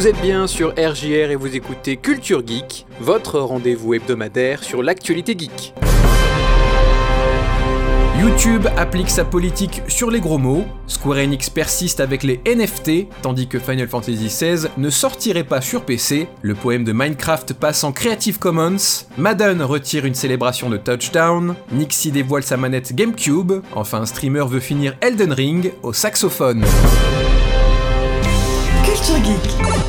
Vous êtes bien sur RJR et vous écoutez Culture Geek, votre rendez-vous hebdomadaire sur l'actualité geek. YouTube applique sa politique sur les gros mots, Square Enix persiste avec les NFT, tandis que Final Fantasy XVI ne sortirait pas sur PC, le poème de Minecraft passe en Creative Commons, Madden retire une célébration de touchdown, Nixie dévoile sa manette GameCube, enfin un streamer veut finir Elden Ring au saxophone. Culture Geek.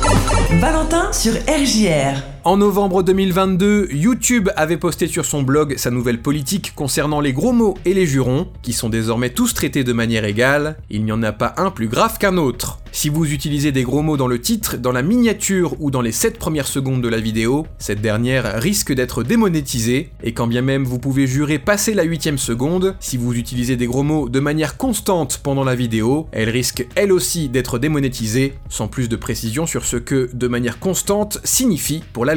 Valentin sur RJR. En novembre 2022, YouTube avait posté sur son blog sa nouvelle politique concernant les gros mots et les jurons, qui sont désormais tous traités de manière égale, il n'y en a pas un plus grave qu'un autre. Si vous utilisez des gros mots dans le titre, dans la miniature ou dans les 7 premières secondes de la vidéo, cette dernière risque d'être démonétisée, et quand bien même vous pouvez jurer passer la 8 seconde, si vous utilisez des gros mots de manière constante pendant la vidéo, elle risque elle aussi d'être démonétisée, sans plus de précision sur ce que de manière constante signifie pour la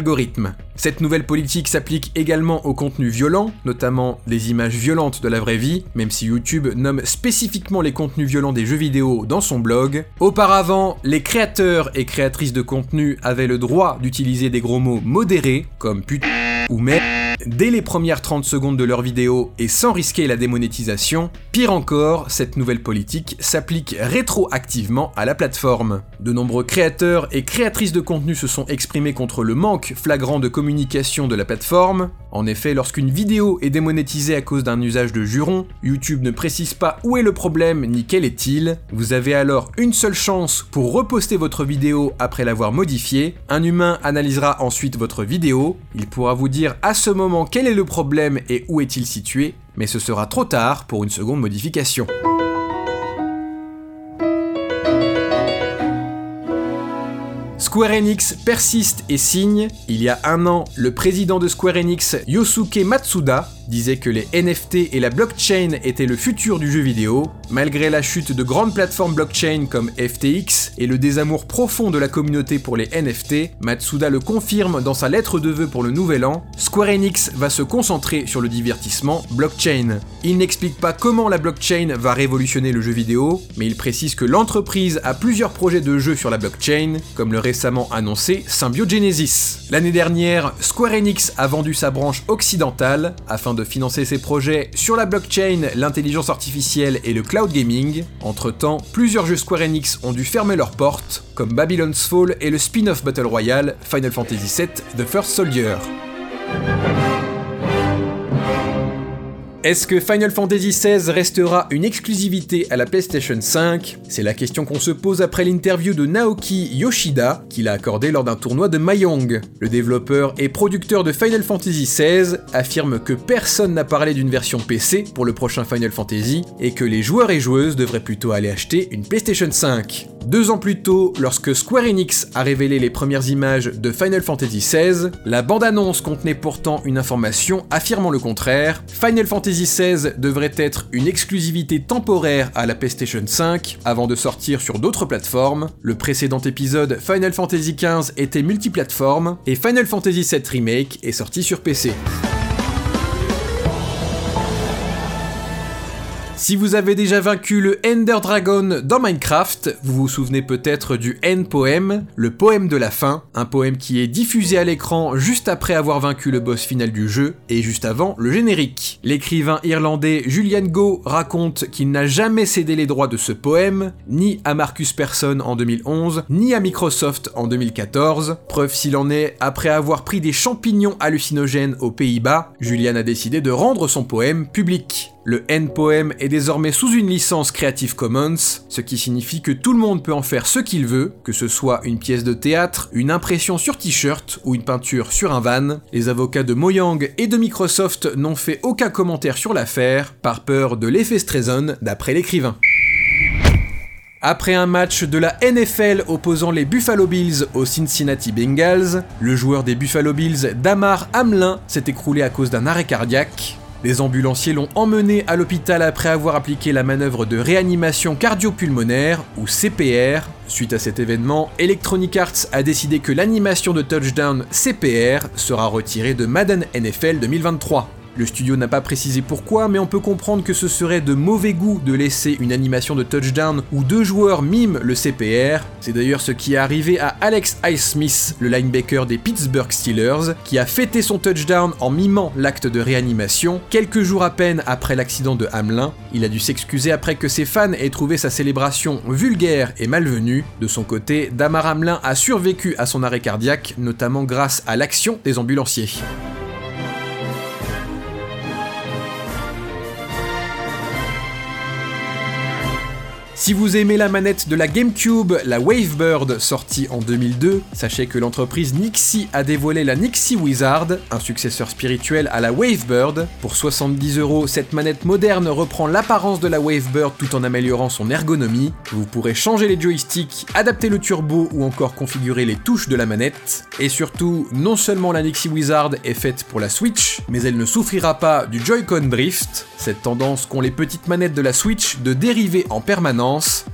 cette nouvelle politique s'applique également aux contenus violents, notamment les images violentes de la vraie vie, même si YouTube nomme spécifiquement les contenus violents des jeux vidéo dans son blog. Auparavant, les créateurs et créatrices de contenu avaient le droit d'utiliser des gros mots modérés, comme pute ou merde dès les premières 30 secondes de leur vidéo et sans risquer la démonétisation. Pire encore, cette nouvelle politique s'applique rétroactivement à la plateforme. De nombreux créateurs et créatrices de contenu se sont exprimés contre le manque flagrant de communication de la plateforme. En effet, lorsqu'une vidéo est démonétisée à cause d'un usage de juron, YouTube ne précise pas où est le problème ni quel est-il. Vous avez alors une seule chance pour reposter votre vidéo après l'avoir modifiée. Un humain analysera ensuite votre vidéo. Il pourra vous dire à ce moment quel est le problème et où est-il situé, mais ce sera trop tard pour une seconde modification. Square Enix persiste et signe. Il y a un an, le président de Square Enix, Yosuke Matsuda, disait que les NFT et la blockchain étaient le futur du jeu vidéo, malgré la chute de grandes plateformes blockchain comme FTX et le désamour profond de la communauté pour les NFT, Matsuda le confirme dans sa lettre de vœux pour le nouvel an, Square Enix va se concentrer sur le divertissement blockchain. Il n'explique pas comment la blockchain va révolutionner le jeu vidéo, mais il précise que l'entreprise a plusieurs projets de jeux sur la blockchain, comme le récemment annoncé Symbiogenesis. L'année dernière, Square Enix a vendu sa branche occidentale afin de financer ses projets sur la blockchain, l'intelligence artificielle et le cloud gaming. Entre-temps, plusieurs jeux Square Enix ont dû fermer leurs portes, comme Babylon's Fall et le spin-off Battle Royale Final Fantasy VII The First Soldier. Est-ce que Final Fantasy XVI restera une exclusivité à la PlayStation 5 C'est la question qu'on se pose après l'interview de Naoki Yoshida qu'il a accordé lors d'un tournoi de Mayong. Le développeur et producteur de Final Fantasy XVI affirme que personne n'a parlé d'une version PC pour le prochain Final Fantasy et que les joueurs et joueuses devraient plutôt aller acheter une PlayStation 5. Deux ans plus tôt, lorsque Square Enix a révélé les premières images de Final Fantasy XVI, la bande-annonce contenait pourtant une information affirmant le contraire. Final Fantasy XVI devrait être une exclusivité temporaire à la PlayStation 5 avant de sortir sur d'autres plateformes. Le précédent épisode Final Fantasy XV était multiplateforme et Final Fantasy VII Remake est sorti sur PC. Si vous avez déjà vaincu le Ender Dragon dans Minecraft, vous vous souvenez peut-être du Poem, le poème de la fin, un poème qui est diffusé à l'écran juste après avoir vaincu le boss final du jeu et juste avant le générique. L'écrivain irlandais Julian Go raconte qu'il n'a jamais cédé les droits de ce poème, ni à Marcus Persson en 2011, ni à Microsoft en 2014. Preuve s'il en est, après avoir pris des champignons hallucinogènes aux Pays-Bas, Julian a décidé de rendre son poème public. Le N-Poem est désormais sous une licence Creative Commons, ce qui signifie que tout le monde peut en faire ce qu'il veut, que ce soit une pièce de théâtre, une impression sur t-shirt ou une peinture sur un van. Les avocats de Mojang et de Microsoft n'ont fait aucun commentaire sur l'affaire, par peur de l'effet Streisand d'après l'écrivain. Après un match de la NFL opposant les Buffalo Bills aux Cincinnati Bengals, le joueur des Buffalo Bills, Damar Hamlin, s'est écroulé à cause d'un arrêt cardiaque. Les ambulanciers l'ont emmené à l'hôpital après avoir appliqué la manœuvre de réanimation cardio-pulmonaire, ou CPR. Suite à cet événement, Electronic Arts a décidé que l'animation de touchdown CPR sera retirée de Madden NFL 2023. Le studio n'a pas précisé pourquoi, mais on peut comprendre que ce serait de mauvais goût de laisser une animation de touchdown où deux joueurs miment le CPR. C'est d'ailleurs ce qui est arrivé à Alex Highsmith, le linebacker des Pittsburgh Steelers, qui a fêté son touchdown en mimant l'acte de réanimation quelques jours à peine après l'accident de Hamelin. Il a dû s'excuser après que ses fans aient trouvé sa célébration vulgaire et malvenue. De son côté, Damar Hamelin a survécu à son arrêt cardiaque, notamment grâce à l'action des ambulanciers. Si vous aimez la manette de la GameCube, la Wavebird sortie en 2002, sachez que l'entreprise Nixie a dévoilé la Nixie Wizard, un successeur spirituel à la Wavebird. Pour 70 euros, cette manette moderne reprend l'apparence de la Wavebird tout en améliorant son ergonomie. Vous pourrez changer les joysticks, adapter le turbo ou encore configurer les touches de la manette. Et surtout, non seulement la Nixie Wizard est faite pour la Switch, mais elle ne souffrira pas du Joy-Con Drift, cette tendance qu'ont les petites manettes de la Switch de dériver en permanence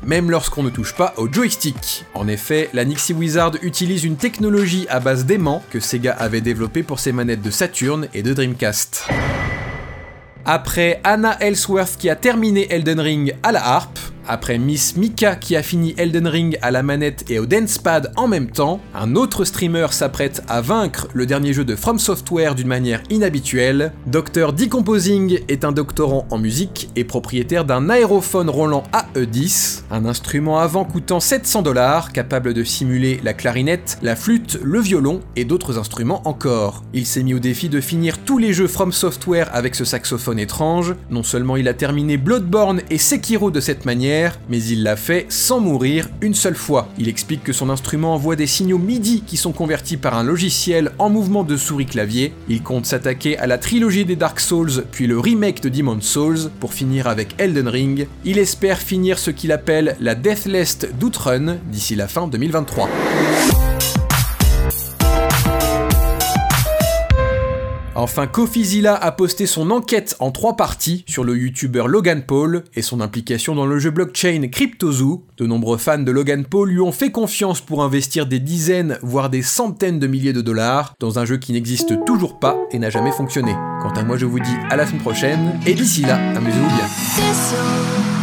même lorsqu'on ne touche pas au joystick. En effet, la Nixie Wizard utilise une technologie à base d'aimant que Sega avait développée pour ses manettes de Saturn et de Dreamcast. Après Anna Ellsworth qui a terminé Elden Ring à la harpe, après Miss Mika qui a fini Elden Ring à la manette et au Dancepad en même temps, un autre streamer s'apprête à vaincre le dernier jeu de From Software d'une manière inhabituelle. Dr Decomposing est un doctorant en musique et propriétaire d'un aérophone Roland AE10, un instrument avant coûtant 700 dollars, capable de simuler la clarinette, la flûte, le violon et d'autres instruments encore. Il s'est mis au défi de finir tous les jeux From Software avec ce saxophone étrange. Non seulement il a terminé Bloodborne et Sekiro de cette manière, mais il l'a fait sans mourir une seule fois. Il explique que son instrument envoie des signaux MIDI qui sont convertis par un logiciel en mouvement de souris-clavier. Il compte s'attaquer à la trilogie des Dark Souls, puis le remake de Demon's Souls, pour finir avec Elden Ring. Il espère finir ce qu'il appelle la Deathless d'Outrun d'ici la fin 2023. Enfin, Kofizilla a posté son enquête en trois parties sur le youtubeur Logan Paul et son implication dans le jeu blockchain CryptoZoo. De nombreux fans de Logan Paul lui ont fait confiance pour investir des dizaines, voire des centaines de milliers de dollars dans un jeu qui n'existe toujours pas et n'a jamais fonctionné. Quant à moi, je vous dis à la semaine prochaine, et d'ici là, amusez-vous bien.